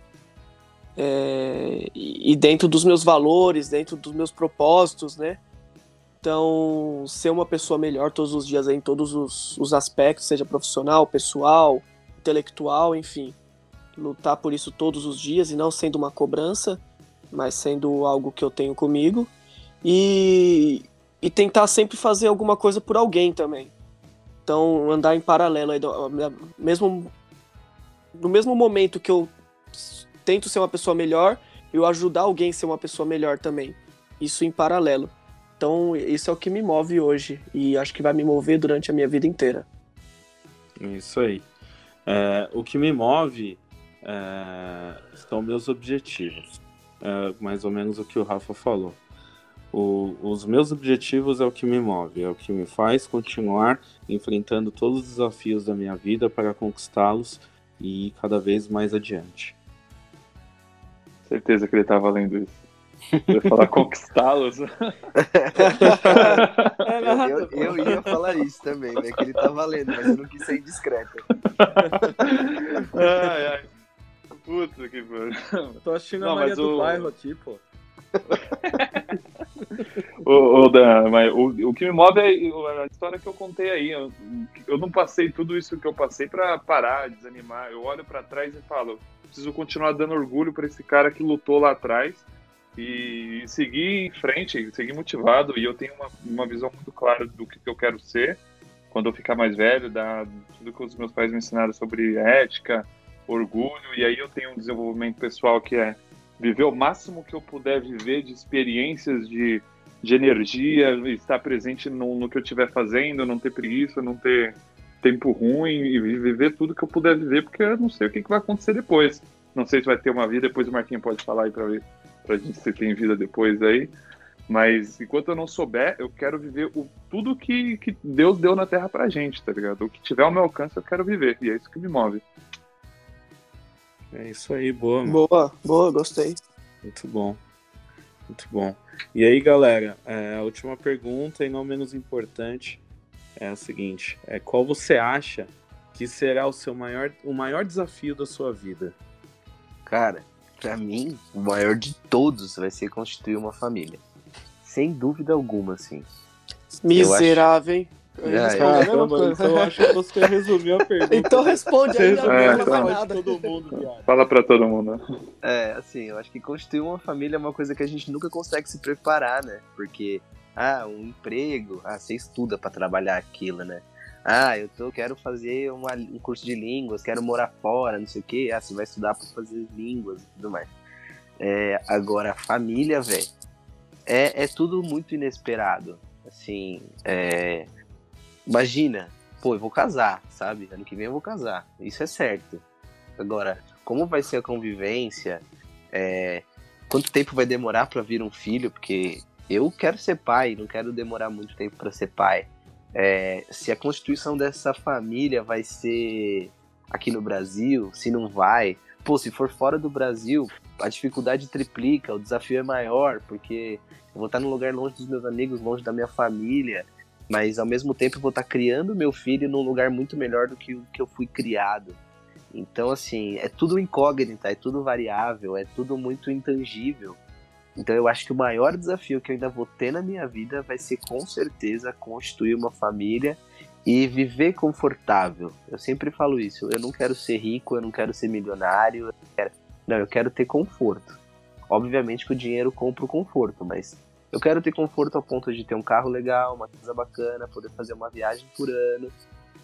É, e, e dentro dos meus valores, dentro dos meus propósitos, né, então ser uma pessoa melhor todos os dias aí em todos os, os aspectos, seja profissional, pessoal, intelectual, enfim lutar por isso todos os dias e não sendo uma cobrança, mas sendo algo que eu tenho comigo e, e tentar sempre fazer alguma coisa por alguém também. Então andar em paralelo mesmo no mesmo momento que eu tento ser uma pessoa melhor, eu ajudar alguém a ser uma pessoa melhor também. Isso em paralelo. Então isso é o que me move hoje e acho que vai me mover durante a minha vida inteira. Isso aí. É, o que me move é, são meus objetivos. É, mais ou menos o que o Rafa falou. O- os meus objetivos é o que me move, é o que me faz continuar enfrentando todos os desafios da minha vida para conquistá-los e ir cada vez mais adiante. Certeza que ele tava lendo isso. Eu ia falar conquistá-los. É Eu, eu- eu ia falar isso também, né? Que ele tá valendo, mas eu não quis ser indiscreto. ai, ai. Puta que pariu. Tô assistindo Não, a Maria do o- Bairro aqui, pô. Ô, ô, Dan, mas o, o que me move é a história que eu contei aí. Eu, eu não passei tudo isso que eu passei pra parar, desanimar. Eu olho pra trás e falo, preciso continuar dando orgulho para esse cara que lutou lá atrás e seguir em frente, seguir motivado. E eu tenho uma, uma visão muito clara do que, que eu quero ser quando eu ficar mais velho, da tudo que os meus pais me ensinaram sobre ética, orgulho. E aí eu tenho um desenvolvimento pessoal que é viver o máximo que eu puder viver de experiências, de, de energia, estar presente no, no que eu estiver fazendo, não ter preguiça, não ter tempo ruim e viver tudo que eu puder viver, porque eu não sei o que, que vai acontecer depois. Não sei se vai ter uma vida, depois o Marquinhos pode falar aí pra, ver, pra gente se tem vida depois aí. Mas enquanto eu não souber, eu quero viver o, tudo que, que Deus deu na Terra pra gente, tá ligado? O que tiver ao meu alcance, eu quero viver. E é isso que me move. É isso aí, boa. Mano. Boa, boa, gostei. Muito bom. Muito bom. E aí, galera, é, a última pergunta, e não menos importante, é a seguinte: é, qual você acha que será o seu maior, o maior desafio da sua vida? Cara, pra mim, o maior de todos vai ser constituir uma família. Sem dúvida alguma, assim. Miserável, Caramba, coisa. então eu acho que você resumiu a pergunta. Então responde aí, não É, tá. mais nada. todo mundo, viado. Fala pra todo mundo. É, assim, eu acho que constituir uma família é uma coisa que a gente nunca consegue se preparar, né? Porque, ah, um emprego, ah, você estuda pra trabalhar aquilo, né? Ah, eu tô, quero fazer uma- um curso de línguas, quero morar fora, não sei o quê. Ah, você vai estudar pra fazer línguas e tudo mais. É, agora, a família, velho, é, é tudo muito inesperado. Assim, é, imagina, pô, eu vou casar, sabe? Ano que vem eu vou casar. Isso é certo. Agora, como vai ser a convivência? É, quanto tempo vai demorar para vir um filho? Porque eu quero ser pai, não quero demorar muito tempo para ser pai. É, se a constituição dessa família vai ser aqui no Brasil, se não vai. Pô, se for fora do Brasil, a dificuldade triplica, o desafio é maior, porque eu vou estar num lugar longe dos meus amigos, longe da minha família, mas ao mesmo tempo eu vou estar criando meu filho num lugar muito melhor do que o que eu fui criado. Então, assim, é tudo incógnita, é tudo variável, é tudo muito intangível. Então, eu acho que o maior desafio que eu ainda vou ter na minha vida vai ser, com certeza, constituir uma família e viver confortável. Eu sempre falo isso. Eu não quero ser rico, eu não quero ser milionário. eu quero- Não, eu quero ter conforto. Obviamente que o dinheiro compra o conforto, mas eu quero ter conforto ao ponto de ter um carro legal, uma casa bacana, poder fazer uma viagem por ano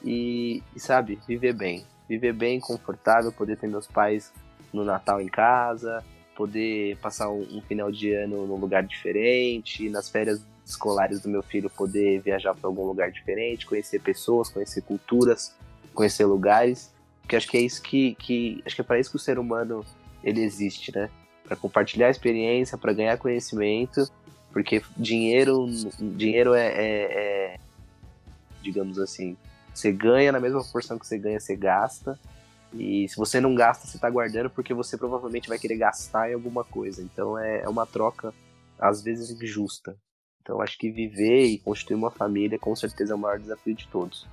e, e, sabe, viver bem. Viver bem, confortável, poder ter meus pais no Natal em casa, poder passar um, um final de ano num lugar diferente, nas férias escolares do meu filho poder viajar para algum lugar diferente, conhecer pessoas, conhecer culturas, conhecer lugares, porque acho que é isso que, que acho que é para isso que o ser humano ele existe, né? Para compartilhar experiência, para ganhar conhecimento, porque dinheiro, dinheiro é, é- é, digamos assim, você ganha na mesma proporção que você ganha, você gasta. E se você não gasta, você tá guardando porque você provavelmente vai querer gastar em alguma coisa. Então é, é uma troca, às vezes, injusta. Então acho que viver e constituir uma família com certeza é o maior desafio de todos.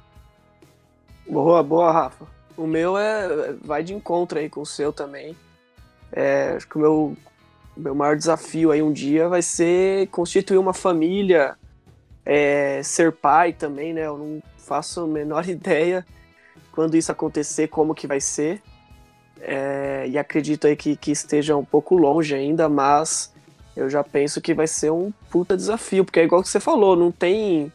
Boa, boa, Rafa. O meu é vai de encontro aí com o seu também. É, acho que o meu, meu maior desafio aí um dia vai ser constituir uma família, é, ser pai também, né? Eu não faço a menor ideia quando isso acontecer, como que vai ser. É, e acredito aí que, que esteja um pouco longe ainda, mas eu já penso que vai ser um puta desafio, porque é igual que você falou, não tem.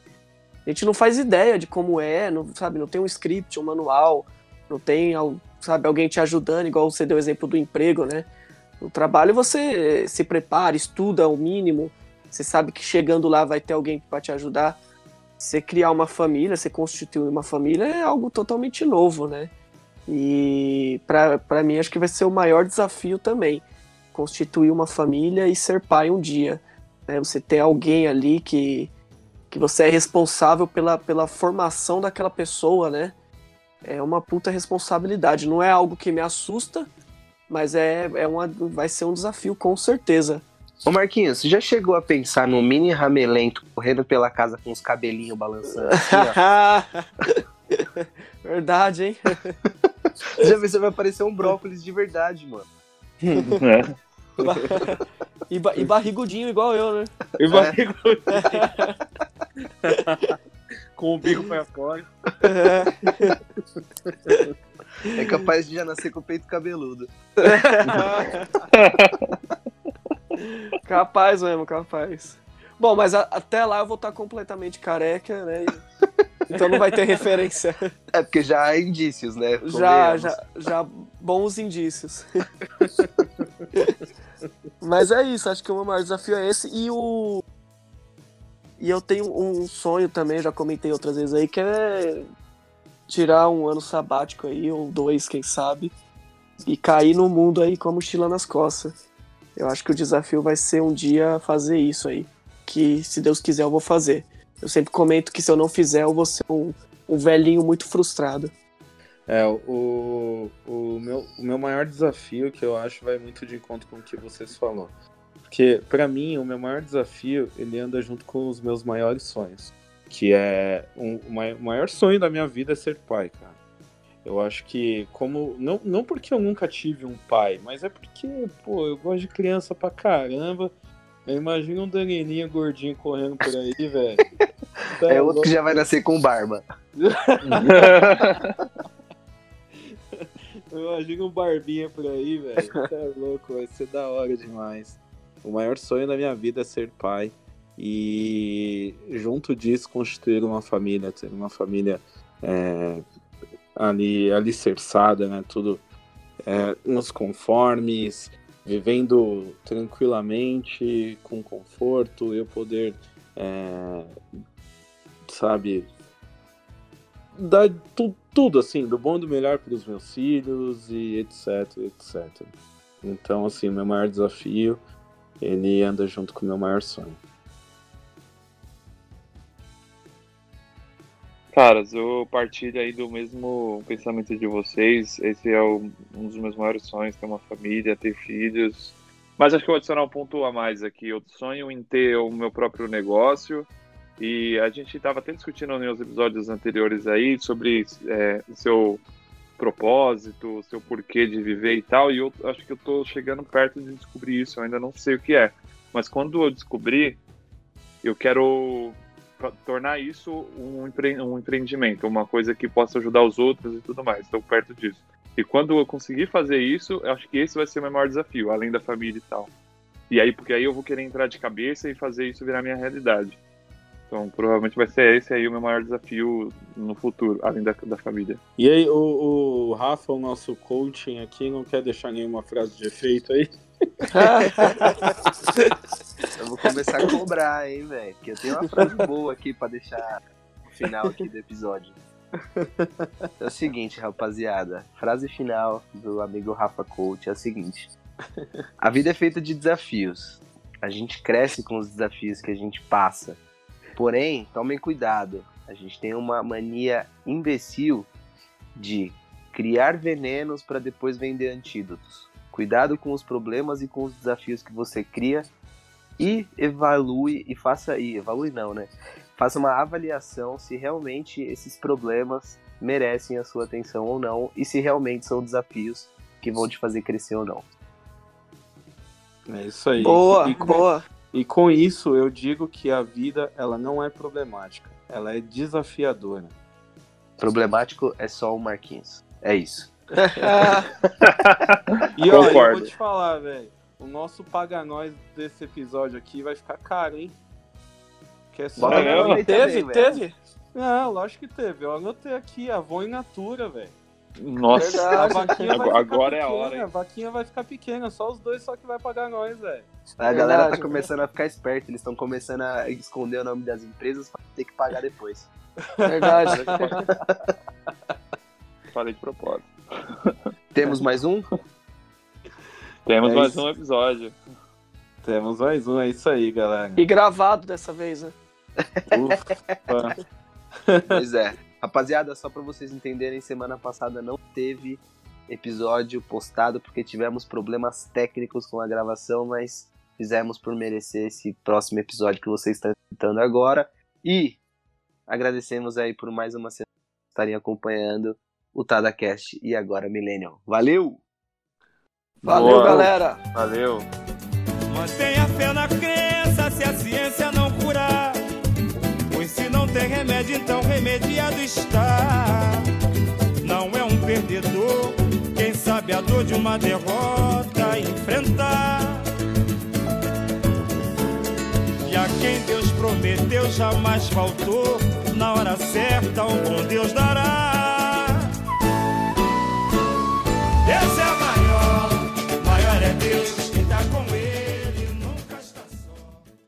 A gente não faz ideia de como é, não, sabe? Não tem um script, um manual, não tem, sabe, alguém te ajudando, igual você deu o exemplo do emprego, né? No trabalho você se prepara, estuda ao mínimo, você sabe que chegando lá vai ter alguém para te ajudar. Você criar uma família, você constituir uma família é algo totalmente novo, né? E para mim acho que vai ser o maior desafio também, constituir uma família e ser pai um dia. Né? Você ter alguém ali que, que você é responsável pela, pela formação daquela pessoa, né? É uma puta responsabilidade. Não é algo que me assusta, mas é, é uma, vai ser um desafio com certeza. Ô Marquinhos, você já chegou a pensar no mini ramelento correndo pela casa com os cabelinhos balançando assim, ó? Verdade, hein? Você já viu, você vai parecer um brócolis de verdade, mano. É. E, ba- e barrigudinho igual eu, né? E barriga. Com o bico pra fora. É capaz de já nascer com o peito cabeludo. capaz mesmo, capaz. Bom, mas a, até lá eu vou estar completamente careca, né? Então não vai ter referência. É porque já há indícios, né? Já, já, já bons indícios. mas é isso, acho que o meu maior desafio é esse. E o. E eu tenho um sonho também, já comentei outras vezes aí, que é tirar um ano sabático aí, ou dois, quem sabe, e cair no mundo aí com a mochila nas costas. Eu acho que o desafio vai ser um dia fazer isso aí. Que se Deus quiser eu vou fazer. Eu sempre comento que se eu não fizer, eu vou ser um, um velhinho muito frustrado. É, o, o, meu, o meu maior desafio, que eu acho, vai muito de encontro com o que vocês falaram. Porque, para mim, o meu maior desafio, ele anda junto com os meus maiores sonhos. Que é, um, o maior sonho da minha vida é ser pai, cara. Eu acho que, como. Não, não porque eu nunca tive um pai, mas é porque, pô, eu gosto de criança pra caramba. Eu imagino um Danielinho gordinho correndo por aí, velho. Tá é outro louco. que já vai nascer com barba. eu imagino um barbinha por aí, velho. Tá louco, vai ser da hora demais. O maior sonho da minha vida é ser pai. E junto disso construir uma família, ter uma família é, ali alicerçada, né? Tudo é, nos conformes, vivendo tranquilamente, com conforto, eu poder, é, sabe, dar tu, tudo assim, do bom e do melhor para os meus filhos e etc, etc. Então, assim, meu maior desafio, ele anda junto com o meu maior sonho. Caras, eu partilho aí do mesmo pensamento de vocês. Esse é um dos meus maiores sonhos, ter uma família, ter filhos. Mas acho que eu vou adicionar um ponto a mais aqui. Eu sonho em ter o meu próprio negócio. E a gente estava até discutindo nos episódios anteriores aí sobre é, o seu propósito, o seu porquê de viver e tal. E eu acho que eu estou chegando perto de descobrir isso. Eu ainda não sei o que é. Mas quando eu descobrir, eu quero tornar isso um, empre um empreendimento, uma coisa que possa ajudar os outros e tudo mais. Estou perto disso. E quando eu conseguir fazer isso, eu acho que esse vai ser o meu maior desafio, além da família e tal. E aí, porque aí eu vou querer entrar de cabeça e fazer isso virar minha realidade. Então, provavelmente vai ser esse aí o meu maior desafio no futuro, além da, da família. E aí, o, o Rafa, o nosso coaching aqui, não quer deixar nenhuma frase de efeito aí? Eu vou começar a cobrar, hein, velho? Porque eu tenho uma frase boa aqui pra deixar no final aqui do episódio. É o seguinte, rapaziada. Frase final do amigo Rafa Coach é a seguinte: A vida é feita de desafios. A gente cresce com os desafios que a gente passa. Porém, tomem cuidado. A gente tem uma mania imbecil de criar venenos para depois vender antídotos. Cuidado com os problemas e com os desafios que você cria e evalue e faça aí, evalue não, né? Faça uma avaliação se realmente esses problemas merecem a sua atenção ou não e se realmente são desafios que vão te fazer crescer ou não. É isso aí. Boa, e com, boa. E com isso eu digo que a vida ela não é problemática, ela é desafiadora. Problemático é só o Marquinhos. É isso. e ó, eu vou te falar, velho. O nosso paga nós desse episódio aqui vai ficar caro, hein? Que é só. Teve, também, teve? Não, lógico que teve. Eu anotei aqui, Avon in Natura, velho. Nossa, a vaquinha agora é a hora. Hein? A vaquinha vai ficar pequena, só os dois só que vai pagar nós, velho. A galera Verdade, tá começando a ficar esperta, eles estão começando a esconder o nome das empresas pra ter que pagar depois. Verdade. Falei de propósito. Temos mais um? Temos é mais isso. um episódio. Temos mais um, é isso aí, galera. E gravado dessa vez, né? Ufa. pois é. Rapaziada, só para vocês entenderem, semana passada não teve episódio postado porque tivemos problemas técnicos com a gravação, mas fizemos por merecer esse próximo episódio que vocês estão escutando agora. E agradecemos aí por mais uma semana estarem acompanhando o TadaCast e agora Millennium. Valeu! Valeu, Boa. galera! Valeu! Mantenha fé na crença se a ciência não curar. Pois se não tem remédio, então remediado está. Não é um perdedor. Quem sabe a dor de uma derrota enfrentar. Já quem Deus prometeu jamais faltou. Na hora certa, o bom Deus dará.